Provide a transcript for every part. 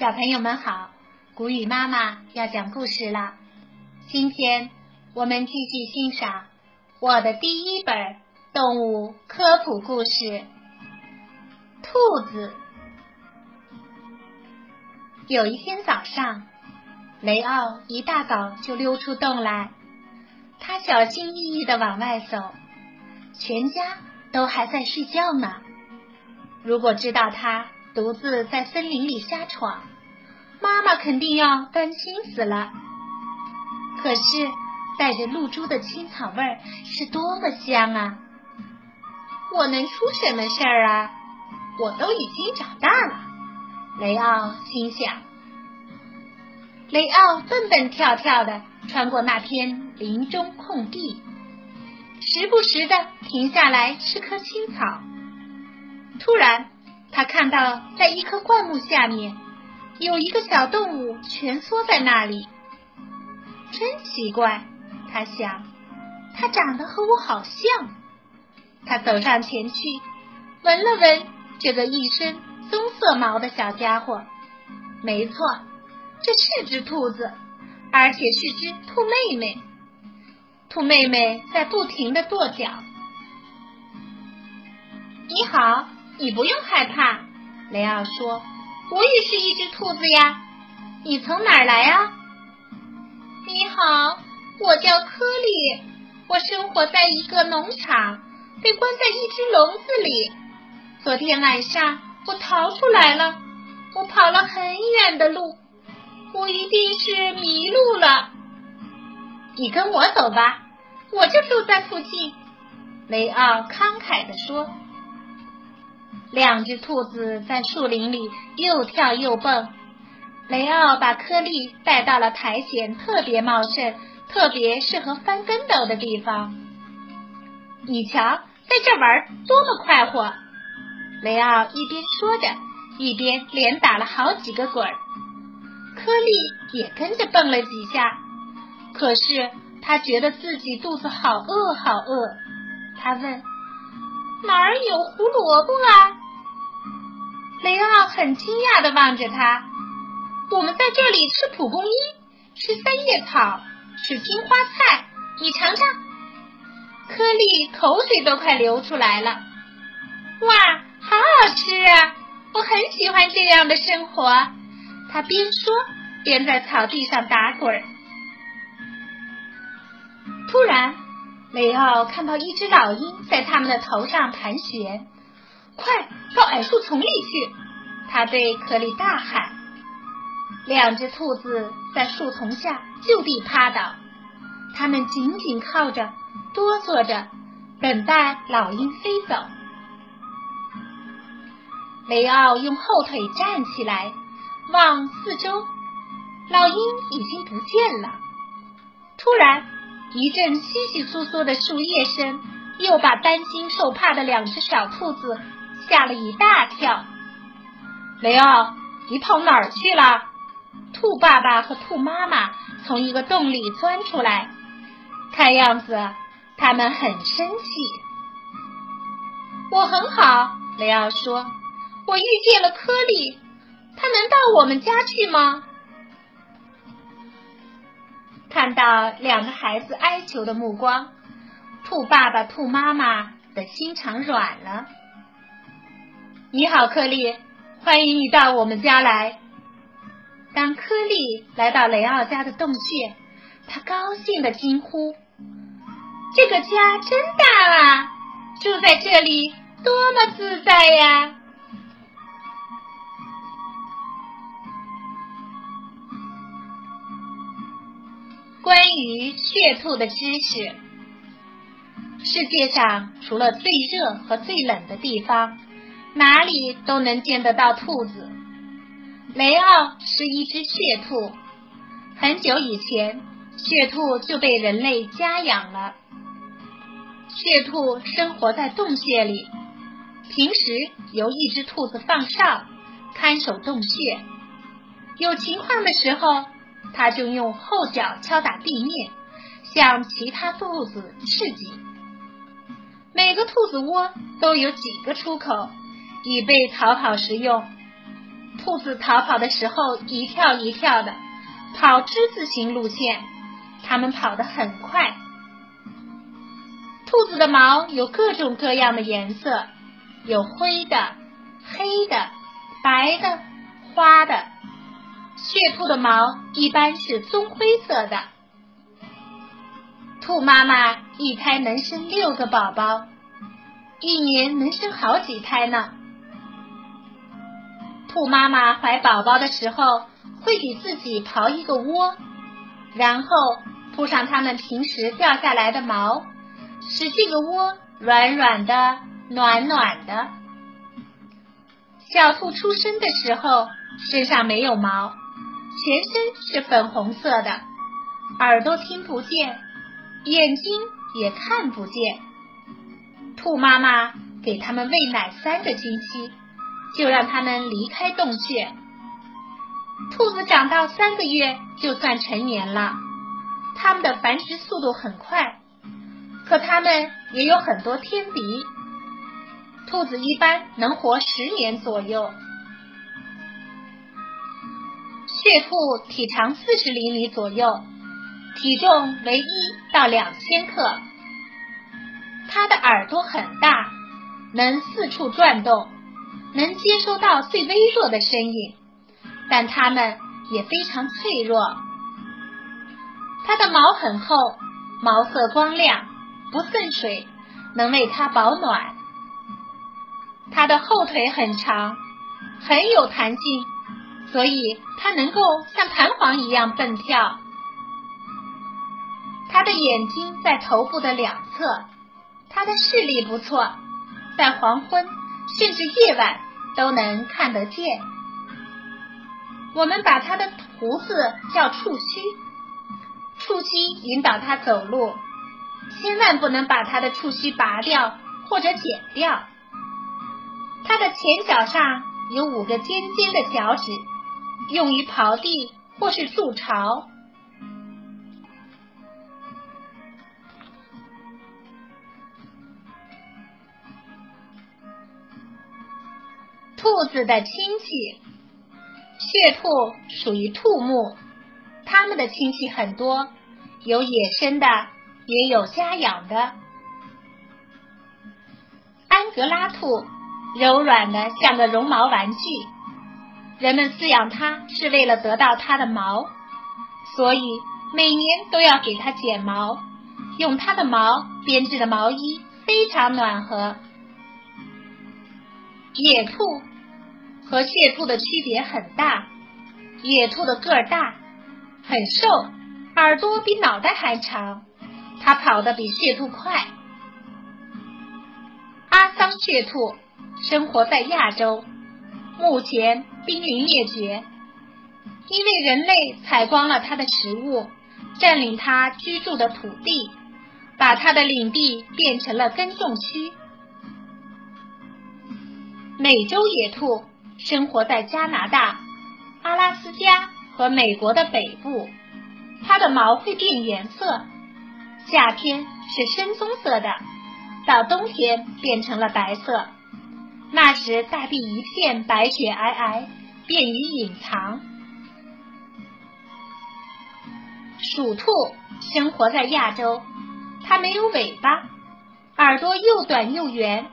小朋友们好，谷雨妈妈要讲故事了。今天我们继续欣赏我的第一本动物科普故事《兔子》。有一天早上，雷奥一大早就溜出洞来，他小心翼翼的往外走，全家都还在睡觉呢。如果知道他独自在森林里瞎闯，妈妈肯定要担心死了。可是带着露珠的青草味儿是多么香啊！我能出什么事儿啊？我都已经长大了。雷奥心想。雷奥蹦蹦跳跳的穿过那片林中空地，时不时的停下来吃颗青草。突然，他看到在一棵灌木下面有一个小动物蜷缩在那里，真奇怪，他想，它长得和我好像。他走上前去，闻了闻这个一身棕色毛的小家伙，没错，这是只兔子，而且是只兔妹妹。兔妹妹在不停的跺脚。你好。你不用害怕，雷奥说：“我也是一只兔子呀。你从哪儿来啊？”你好，我叫科利，我生活在一个农场，被关在一只笼子里。昨天晚上我逃出来了，我跑了很远的路，我一定是迷路了。你跟我走吧，我就住在附近。”雷奥慷慨地说。两只兔子在树林里又跳又蹦，雷奥把颗粒带到了苔藓特别茂盛、特别适合翻跟斗的地方。你瞧，在这玩多么快活！雷奥一边说着，一边连打了好几个滚儿。颗粒也跟着蹦了几下，可是他觉得自己肚子好饿，好饿。他问：“哪儿有胡萝卜啊？”雷奥很惊讶的望着他。我们在这里吃蒲公英，吃三叶草，吃金花菜。你尝尝，颗粒口水都快流出来了。哇，好好吃啊！我很喜欢这样的生活。他边说边在草地上打滚。突然，雷奥看到一只老鹰在他们的头上盘旋。快到矮树丛里去！他对可里大喊。两只兔子在树丛下就地趴倒，它们紧紧靠着，哆嗦着，等待老鹰飞走。雷奥用后腿站起来，望四周，老鹰已经不见了。突然，一阵窸窸窣窣的树叶声，又把担惊受怕的两只小兔子。吓了一大跳，雷奥，你跑哪儿去了？兔爸爸和兔妈妈从一个洞里钻出来，看样子他们很生气。我很好，雷奥说，我遇见了颗粒，他能到我们家去吗？看到两个孩子哀求的目光，兔爸爸、兔妈妈的心肠软了。你好，颗粒，欢迎你到我们家来。当颗粒来到雷奥家的洞穴，他高兴的惊呼：“这个家真大啊，住在这里多么自在呀！”关于血兔的知识：世界上除了最热和最冷的地方。哪里都能见得到兔子。雷奥是一只血兔，很久以前，血兔就被人类家养了。血兔生活在洞穴里，平时由一只兔子放哨，看守洞穴。有情况的时候，它就用后脚敲打地面，向其他兔子示警。每个兔子窝都有几个出口。以备逃跑时用。兔子逃跑的时候一跳一跳的，跑之字形路线，它们跑得很快。兔子的毛有各种各样的颜色，有灰的、黑的、白的、花的。血兔的毛一般是棕灰色的。兔妈妈一胎能生六个宝宝，一年能生好几胎呢。兔妈妈怀宝宝的时候，会给自己刨一个窝，然后铺上它们平时掉下来的毛，使这个窝软软的、暖暖的。小兔出生的时候，身上没有毛，全身是粉红色的，耳朵听不见，眼睛也看不见。兔妈妈给它们喂奶三个星期。就让它们离开洞穴。兔子长到三个月就算成年了，它们的繁殖速度很快，可它们也有很多天敌。兔子一般能活十年左右。血兔体长四十厘米左右，体重为一到两千克。它的耳朵很大，能四处转动。能接收到最微弱的声音，但它们也非常脆弱。它的毛很厚，毛色光亮，不渗水，能为它保暖。它的后腿很长，很有弹性，所以它能够像弹簧一样蹦跳。它的眼睛在头部的两侧，它的视力不错，在黄昏。甚至夜晚都能看得见。我们把它的胡子叫触须，触须引导它走路，千万不能把它的触须拔掉或者剪掉。它的前脚上有五个尖尖的脚趾，用于刨地或是筑巢。兔子的亲戚，血兔属于兔目，它们的亲戚很多，有野生的，也有家养的。安格拉兔柔软的像个绒毛玩具，人们饲养它是为了得到它的毛，所以每年都要给它剪毛，用它的毛编织的毛衣非常暖和。野兔。和蟹兔的区别很大，野兔的个儿大，很瘦，耳朵比脑袋还长，它跑得比蟹兔快。阿桑血兔生活在亚洲，目前濒临灭绝，因为人类采光了它的食物，占领它居住的土地，把它的领地变成了耕种区。美洲野兔。生活在加拿大、阿拉斯加和美国的北部，它的毛会变颜色，夏天是深棕色的，到冬天变成了白色。那时大地一片白雪皑皑，便于隐藏。鼠兔生活在亚洲，它没有尾巴，耳朵又短又圆。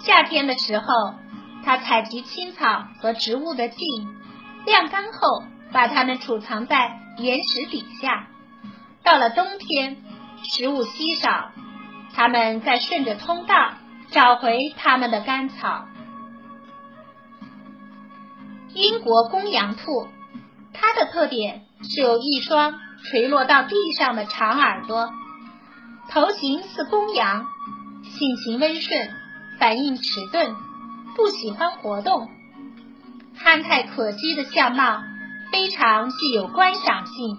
夏天的时候。它采集青草和植物的茎，晾干后把它们储藏在岩石底下。到了冬天，食物稀少，它们再顺着通道找回他们的干草。英国公羊兔，它的特点是有一双垂落到地上的长耳朵，头型似公羊，性情温顺，反应迟钝。不喜欢活动，憨态可掬的相貌非常具有观赏性。